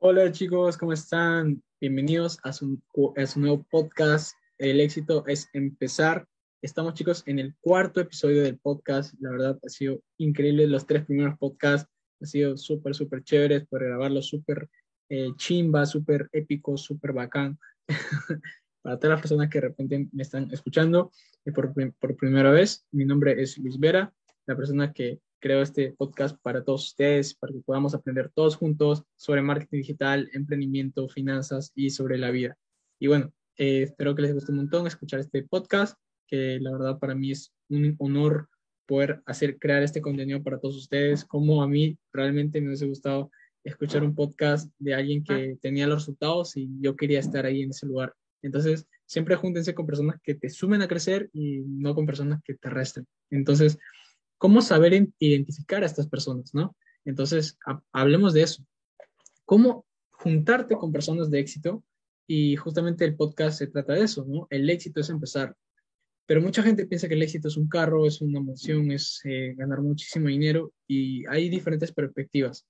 Hola chicos, ¿cómo están? Bienvenidos a su, nuevo podcast. El éxito es empezar. Estamos chicos en el cuarto episodio del podcast. La verdad ha sido increíble. Los tres primeros podcasts han sido súper, súper chéveres por grabarlos súper eh, chimba, súper épico, súper bacán. Para todas las personas que de repente me están escuchando y por, por primera vez, mi nombre es Luis Vera, la persona que creo este podcast para todos ustedes, para que podamos aprender todos juntos sobre marketing digital, emprendimiento, finanzas y sobre la vida. Y bueno, eh, espero que les guste un montón escuchar este podcast, que la verdad para mí es un honor poder hacer, crear este contenido para todos ustedes, como a mí realmente me hubiese gustado escuchar un podcast de alguien que tenía los resultados y yo quería estar ahí en ese lugar. Entonces, siempre júntense con personas que te sumen a crecer y no con personas que te resten. Entonces, ¿Cómo saber identificar a estas personas, no? Entonces, hablemos de eso. ¿Cómo juntarte con personas de éxito? Y justamente el podcast se trata de eso, ¿no? El éxito es empezar. Pero mucha gente piensa que el éxito es un carro, es una emoción, es eh, ganar muchísimo dinero y hay diferentes perspectivas.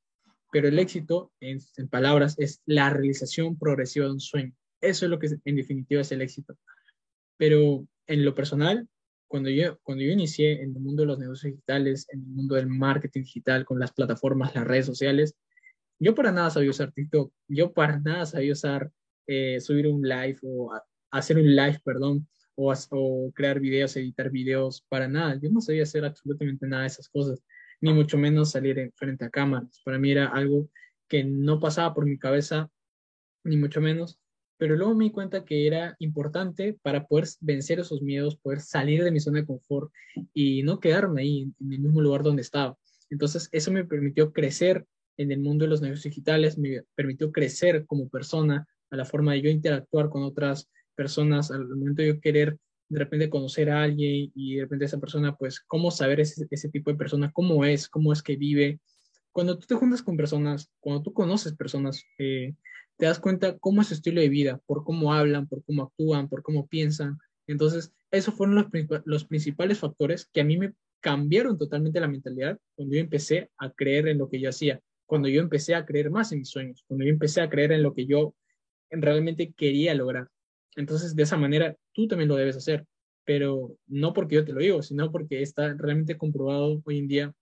Pero el éxito, en, en palabras, es la realización progresiva de un sueño. Eso es lo que en definitiva es el éxito. Pero en lo personal, cuando yo, cuando yo inicié en el mundo de los negocios digitales, en el mundo del marketing digital, con las plataformas, las redes sociales, yo para nada sabía usar TikTok, yo para nada sabía usar, eh, subir un live o hacer un live, perdón, o, o, crear videos, editar videos, para nada. Yo no sabía hacer absolutamente nada de esas cosas, ni mucho menos salir en, frente a cámaras. Para mí era algo que no pasaba por mi cabeza, ni mucho menos pero luego me di cuenta que era importante para poder vencer esos miedos, poder salir de mi zona de confort y no quedarme ahí en el mismo lugar donde estaba. Entonces, eso me permitió crecer en el mundo de los negocios digitales, me permitió crecer como persona, a la forma de yo interactuar con otras personas, al momento de yo querer de repente conocer a alguien y de repente esa persona, pues, cómo saber ese, ese tipo de persona, cómo es, cómo es que vive. Cuando tú te juntas con personas, cuando tú conoces personas, eh, te das cuenta cómo es su estilo de vida, por cómo hablan, por cómo actúan, por cómo piensan. Entonces, esos fueron los, los principales factores que a mí me cambiaron totalmente la mentalidad cuando yo empecé a creer en lo que yo hacía, cuando yo empecé a creer más en mis sueños, cuando yo empecé a creer en lo que yo realmente quería lograr. Entonces, de esa manera, tú también lo debes hacer, pero no porque yo te lo digo, sino porque está realmente comprobado hoy en día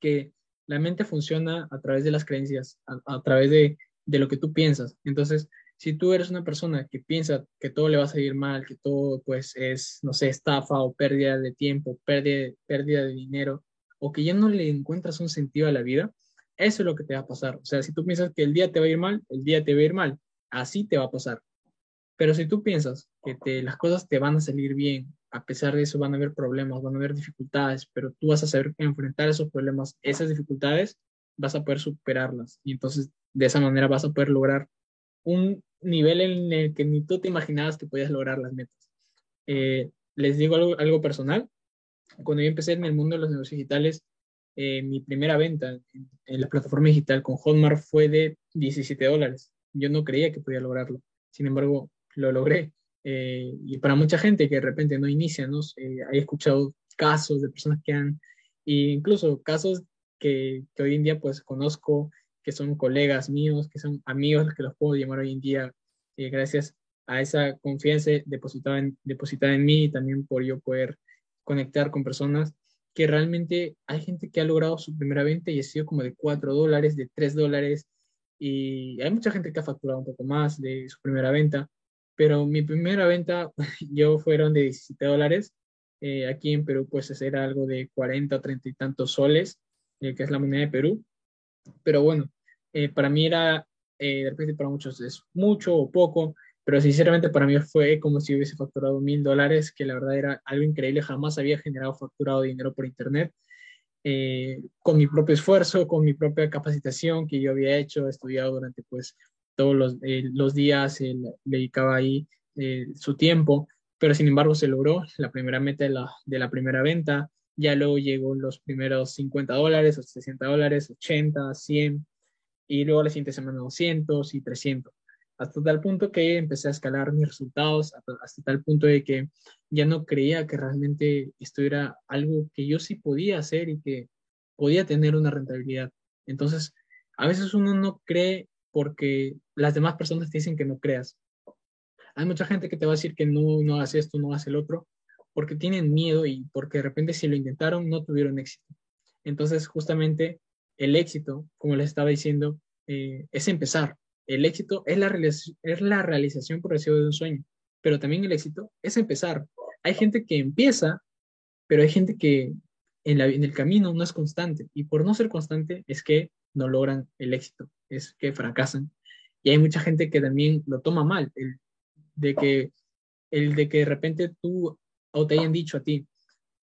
que la mente funciona a través de las creencias, a través de de lo que tú piensas. Entonces, si tú eres una persona que piensa que todo le va a salir mal, que todo pues es, no sé, estafa o pérdida de tiempo, pérdida, pérdida de dinero, o que ya no le encuentras un sentido a la vida, eso es lo que te va a pasar. O sea, si tú piensas que el día te va a ir mal, el día te va a ir mal. Así te va a pasar. Pero si tú piensas que te, las cosas te van a salir bien, a pesar de eso van a haber problemas, van a haber dificultades, pero tú vas a saber enfrentar esos problemas, esas dificultades, vas a poder superarlas. Y entonces de esa manera vas a poder lograr un nivel en el que ni tú te imaginabas que podías lograr las metas. Eh, les digo algo, personal. Cuando yo empecé en el mundo de los negocios digitales, eh, mi primera venta en, la plataforma digital con Hotmart fue de 17 dólares. Yo no creía que podía lograrlo. Sin embargo, lo logré. Eh, y para mucha gente que de repente no inicia, ¿no? he escuchado casos de personas que han, e incluso casos que, que, hoy en día pues conozco que son colegas míos, que son amigos que los puedo llamar hoy en día, eh, gracias a esa confianza depositada en, depositada en mí y también por yo poder conectar con personas que realmente hay gente que ha logrado su primera venta y ha sido como de 4 dólares, de 3 dólares, y hay mucha gente que ha facturado un poco más de su primera venta, pero mi primera venta yo fueron de 17 dólares Eh, aquí en Perú, pues era algo de 40 o 30 y tantos soles, que es la moneda de Perú. Pero bueno, para mí era, de repente para muchos es mucho o poco, pero sinceramente para mí fue como si hubiese facturado mil dólares, que la verdad era algo increíble, jamás había generado facturado dinero por internet, eh, con mi propio esfuerzo, con mi propia capacitación que yo había hecho, estudiado durante pues todos los, eh, los días, le dedicaba ahí eh, su tiempo, pero sin embargo se logró la primera meta de la, de la primera venta, ya luego llegó los primeros 50 dólares, 60 dólares, 80, 100, y luego la siguiente semana 200 y 300 hasta tal punto que empecé a escalar mis resultados, hasta, tal punto de que ya no creía que realmente esto era algo que yo sí podía hacer y que podía tener una rentabilidad. Entonces, a veces uno no cree porque las demás personas te dicen que no creas. Hay mucha gente que te va a decir que no, no hagas esto, no hagas el otro, porque tienen miedo y porque de repente si lo intentaron no tuvieron éxito. Entonces, justamente el éxito, como les estaba diciendo, eh, es empezar, el éxito es la, es la realización de un sueño, pero también el éxito es empezar. Hay gente que empieza, pero hay gente que en el camino no es constante y por no ser constante es que no logran el éxito, es que fracasan. Y hay mucha gente que también lo toma mal, el de que, el de que de repente tú o te hayan dicho a ti,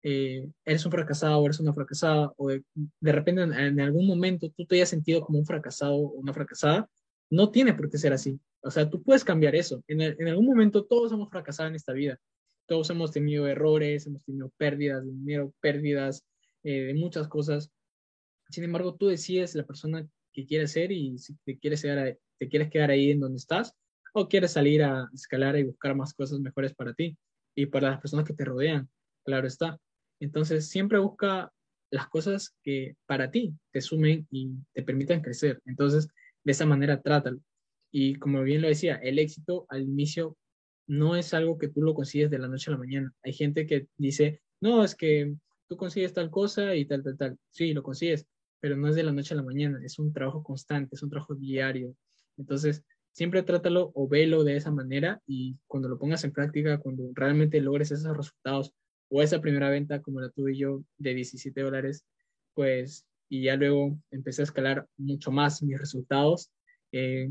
eh, eres un fracasado eres una fracasada, o de, repente en, en, algún momento tú te hayas sentido como un fracasado o una fracasada, no tiene por qué ser así. O sea, tú puedes cambiar eso. En, algún momento todos hemos fracasado en esta vida. Todos hemos tenido errores, hemos tenido pérdidas de dinero, pérdidas eh, de muchas cosas. Sin embargo, tú decides la persona que quieres ser y si te quieres, quedar, te quieres quedar ahí en donde estás o quieres salir a escalar y buscar más cosas mejores para ti y para las personas que te rodean. Claro está. Entonces, siempre busca las cosas que para ti te sumen y te permitan crecer. Entonces, de esa manera trátalo. Y como bien lo decía, el éxito al inicio no es algo que tú lo consigues de la noche a la mañana. Hay gente que dice, no, es que tú consigues tal cosa y tal, tal, tal. Sí, lo consigues, pero no es de la noche a la mañana, es un trabajo constante, es un trabajo diario. Entonces, siempre trátalo o velo de esa manera y cuando lo pongas en práctica, cuando realmente logres esos resultados o esa primera venta como la tuve yo de 17 dólares, pues y ya luego empecé a escalar mucho más mis resultados. Eh,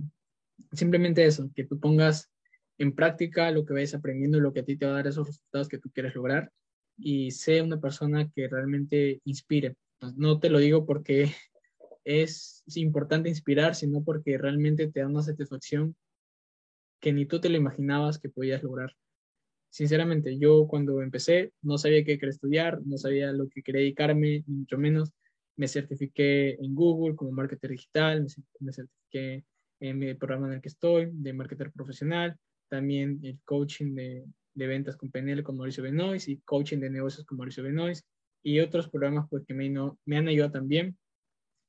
simplemente eso, que tú pongas en práctica lo que vayas aprendiendo, lo que a ti te va a dar esos resultados que tú quieres lograr y sé una persona que realmente inspire. No te lo digo porque es importante inspirar, sino porque realmente te da una satisfacción que ni tú te lo imaginabas que podías lograr. Sinceramente, yo cuando empecé no sabía qué quería estudiar, no sabía lo que quería dedicarme, ni mucho menos me certifiqué en Google como marketer digital, me certifiqué en el programa en el que estoy de marketer profesional, también el coaching de, de ventas con PNL con Mauricio Benoist y coaching de negocios con Mauricio Benoist y otros programas pues, que me, no, me han ayudado también,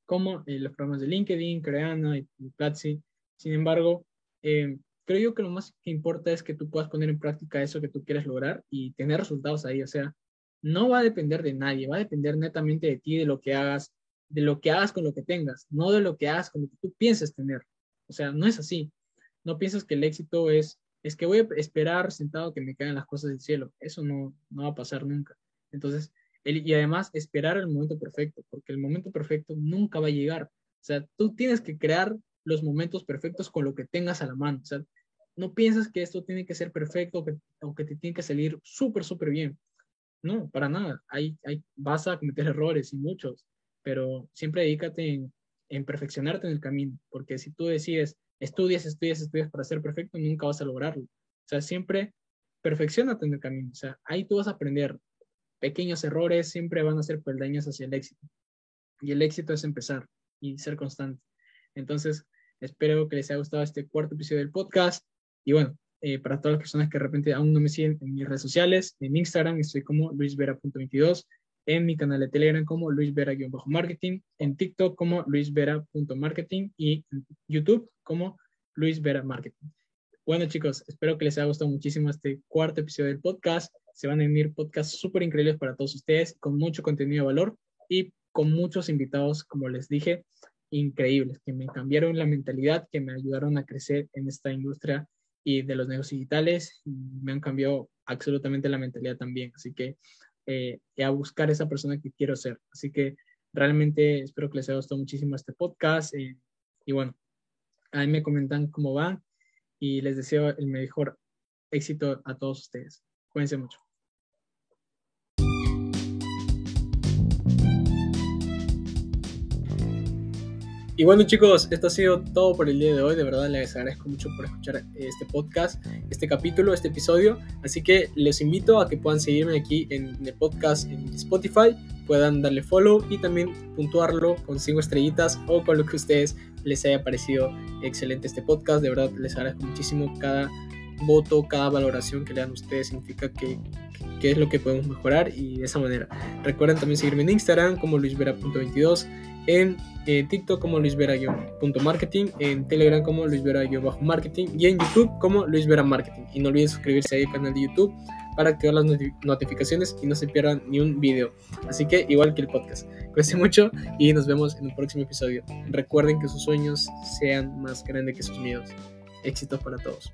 como eh, los programas de LinkedIn, Creana y, Platzi. Sin embargo, eh, creo yo que lo más que importa es que tú puedas poner en práctica eso que tú quieres lograr y tener resultados ahí. O sea, no va a depender de nadie, va a depender netamente de ti, de lo que hagas, de lo que hagas con lo que tengas, no de lo que hagas con lo que tú pienses tener. O sea, no es así. No piensas que el éxito es, es que voy a esperar sentado que me caigan las cosas del cielo. Eso no, no va a pasar nunca. Entonces, y además esperar el momento perfecto, porque el momento perfecto nunca va a llegar. O sea, tú tienes que crear los momentos perfectos con lo que tengas a la mano. O sea, no piensas que esto tiene que ser perfecto o que te tiene que salir súper, súper bien. No, para nada. Hay, hay, vas a cometer errores y muchos, pero siempre dedícate en, perfeccionarte en el camino, porque si tú decides, estudias, estudias, estudias para ser perfecto, nunca vas a lograrlo. O sea, siempre perfeccionate en el camino. O sea, ahí tú vas a aprender. Pequeños errores siempre van a ser peldaños hacia el éxito. Y el éxito es empezar y ser constante. Entonces, espero que les haya gustado este cuarto episodio del podcast. Y bueno, eh, para todas las personas que de repente aún no me siguen en mis redes sociales, en Instagram estoy como luisvera.22, en mi canal de Telegram como luisvera-marketing, en TikTok como luisvera.marketing y en YouTube como luisvera marketing. Bueno chicos, espero que les haya gustado muchísimo este cuarto episodio del podcast. Se van a venir podcasts súper increíbles para todos ustedes, con mucho contenido de valor y con muchos invitados, como les dije, increíbles, que me cambiaron la mentalidad, que me ayudaron a crecer en esta industria y de los negocios digitales me han cambiado absolutamente la mentalidad también. Así que eh, a buscar esa persona que quiero ser. Así que realmente espero que les haya gustado muchísimo este podcast. Eh, y bueno, ahí me comentan cómo van y les deseo el mejor éxito a todos ustedes. Cuídense mucho. Y bueno chicos, esto ha sido todo por el día de hoy. De verdad les agradezco mucho por escuchar este podcast, este capítulo, este episodio. Así que les invito a que puedan seguirme aquí en el podcast en Spotify, puedan darle follow y también puntuarlo con cinco estrellitas o con lo que ustedes les haya parecido excelente este podcast. De verdad les agradezco muchísimo cada voto, cada valoración que le dan ustedes significa que, que, es lo que podemos mejorar y de esa manera. Recuerden también seguirme en Instagram como luisvera.22 en eh, TikTok como Luis Marketing, en Telegram como Luis Marketing y en YouTube como Luis Vera Marketing. Y no olviden suscribirse ahí al canal de YouTube para activar las notificaciones y no se pierdan ni un video. Así que igual que el podcast. Cuídense mucho y nos vemos en un próximo episodio. Recuerden que sus sueños sean más grandes que sus miedos. Éxitos para todos.